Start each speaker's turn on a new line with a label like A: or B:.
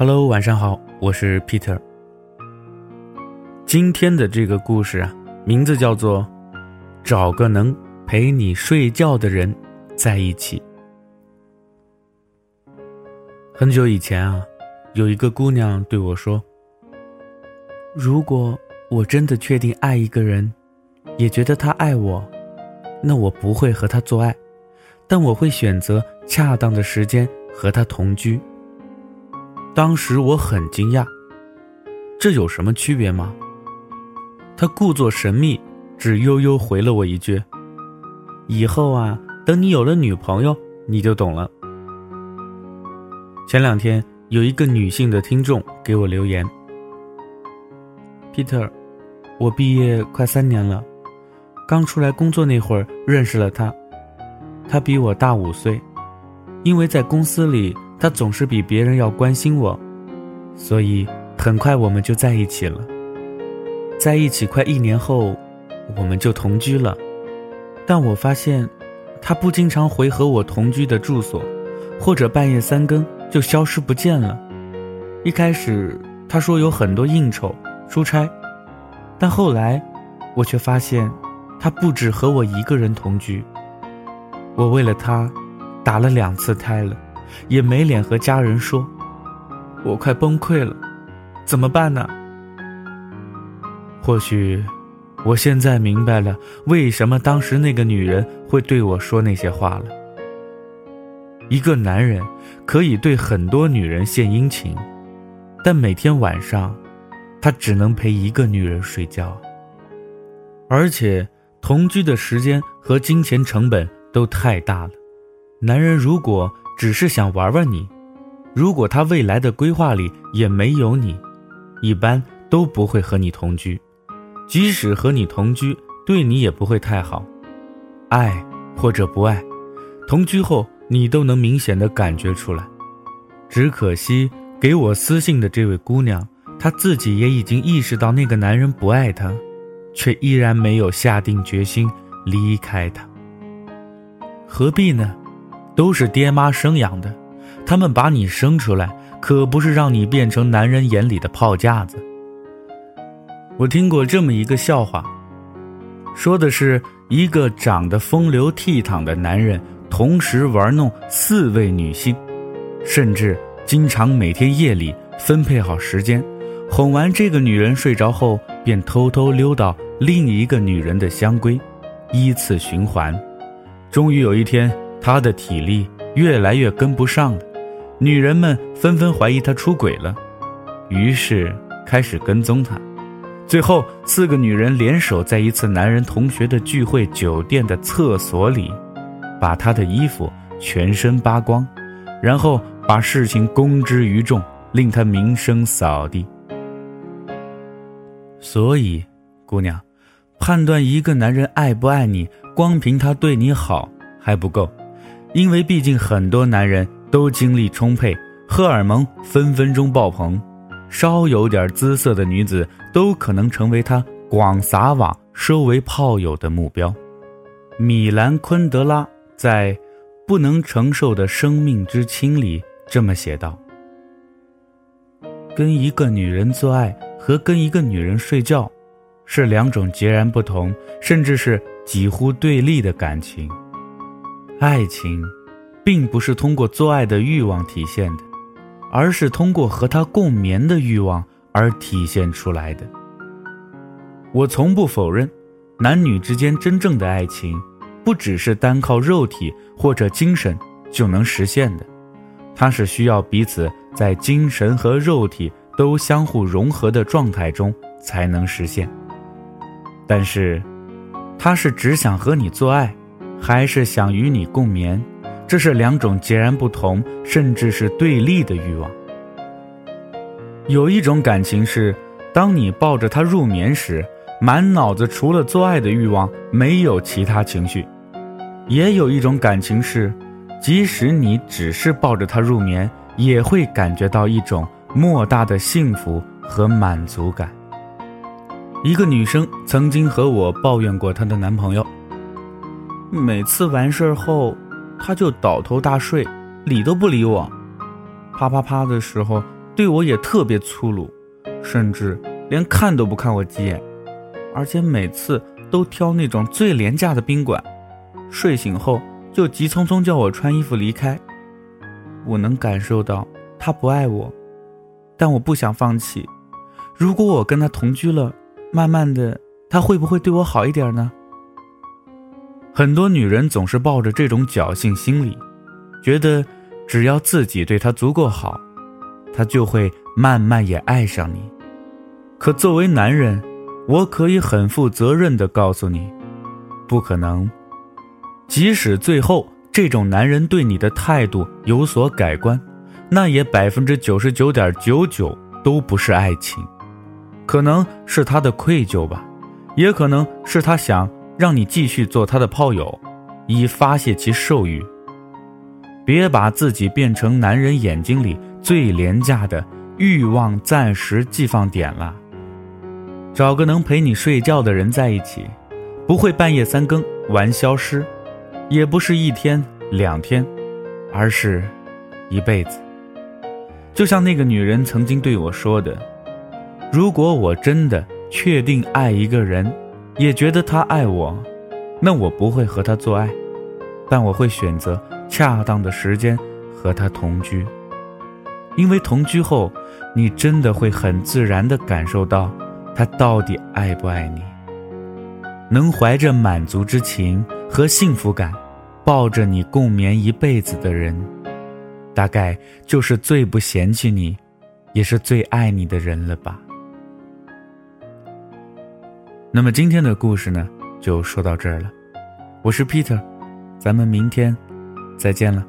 A: Hello，晚上好，我是 Peter。今天的这个故事啊，名字叫做《找个能陪你睡觉的人在一起》。很久以前啊，有一个姑娘对我说：“如果我真的确定爱一个人，也觉得他爱我，那我不会和他做爱，但我会选择恰当的时间和他同居。”当时我很惊讶，这有什么区别吗？他故作神秘，只悠悠回了我一句：“以后啊，等你有了女朋友，你就懂了。”前两天有一个女性的听众给我留言：“Peter，我毕业快三年了，刚出来工作那会儿认识了他，他比我大五岁，因为在公司里。”他总是比别人要关心我，所以很快我们就在一起了。在一起快一年后，我们就同居了。但我发现，他不经常回和我同居的住所，或者半夜三更就消失不见了。一开始他说有很多应酬、出差，但后来我却发现，他不止和我一个人同居。我为了他，打了两次胎了。也没脸和家人说，我快崩溃了，怎么办呢？或许，我现在明白了为什么当时那个女人会对我说那些话了。一个男人可以对很多女人献殷勤，但每天晚上，他只能陪一个女人睡觉，而且同居的时间和金钱成本都太大了。男人如果。只是想玩玩你，如果他未来的规划里也没有你，一般都不会和你同居，即使和你同居，对你也不会太好。爱或者不爱，同居后你都能明显的感觉出来。只可惜给我私信的这位姑娘，她自己也已经意识到那个男人不爱她，却依然没有下定决心离开他。何必呢？都是爹妈生养的，他们把你生出来，可不是让你变成男人眼里的炮架子。我听过这么一个笑话，说的是一个长得风流倜傥的男人，同时玩弄四位女性，甚至经常每天夜里分配好时间，哄完这个女人睡着后，便偷偷溜到另一个女人的香闺，依次循环。终于有一天。他的体力越来越跟不上了，女人们纷纷怀疑他出轨了，于是开始跟踪他。最后，四个女人联手在一次男人同学的聚会酒店的厕所里，把他的衣服全身扒光，然后把事情公之于众，令他名声扫地。所以，姑娘，判断一个男人爱不爱你，光凭他对你好还不够。因为毕竟很多男人都精力充沛，荷尔蒙分分钟爆棚，稍有点姿色的女子都可能成为他广撒网收为炮友的目标。米兰昆德拉在《不能承受的生命之轻》里这么写道：“跟一个女人做爱和跟一个女人睡觉，是两种截然不同，甚至是几乎对立的感情。”爱情，并不是通过做爱的欲望体现的，而是通过和他共眠的欲望而体现出来的。我从不否认，男女之间真正的爱情，不只是单靠肉体或者精神就能实现的，它是需要彼此在精神和肉体都相互融合的状态中才能实现。但是，他是只想和你做爱。还是想与你共眠，这是两种截然不同，甚至是对立的欲望。有一种感情是，当你抱着他入眠时，满脑子除了做爱的欲望，没有其他情绪；也有一种感情是，即使你只是抱着他入眠，也会感觉到一种莫大的幸福和满足感。一个女生曾经和我抱怨过她的男朋友。每次完事儿后，他就倒头大睡，理都不理我。啪啪啪的时候，对我也特别粗鲁，甚至连看都不看我几眼，而且每次都挑那种最廉价的宾馆，睡醒后就急匆匆叫我穿衣服离开。我能感受到他不爱我，但我不想放弃。如果我跟他同居了，慢慢的，他会不会对我好一点呢？很多女人总是抱着这种侥幸心理，觉得只要自己对他足够好，他就会慢慢也爱上你。可作为男人，我可以很负责任的告诉你，不可能。即使最后这种男人对你的态度有所改观，那也百分之九十九点九九都不是爱情，可能是他的愧疚吧，也可能是他想。让你继续做他的炮友，以发泄其兽欲。别把自己变成男人眼睛里最廉价的欲望暂时寄放点了。找个能陪你睡觉的人在一起，不会半夜三更玩消失，也不是一天两天，而是一辈子。就像那个女人曾经对我说的：“如果我真的确定爱一个人。”也觉得他爱我，那我不会和他做爱，但我会选择恰当的时间和他同居，因为同居后，你真的会很自然地感受到他到底爱不爱你。能怀着满足之情和幸福感，抱着你共眠一辈子的人，大概就是最不嫌弃你，也是最爱你的人了吧。那么今天的故事呢，就说到这儿了。我是 Peter，咱们明天再见了。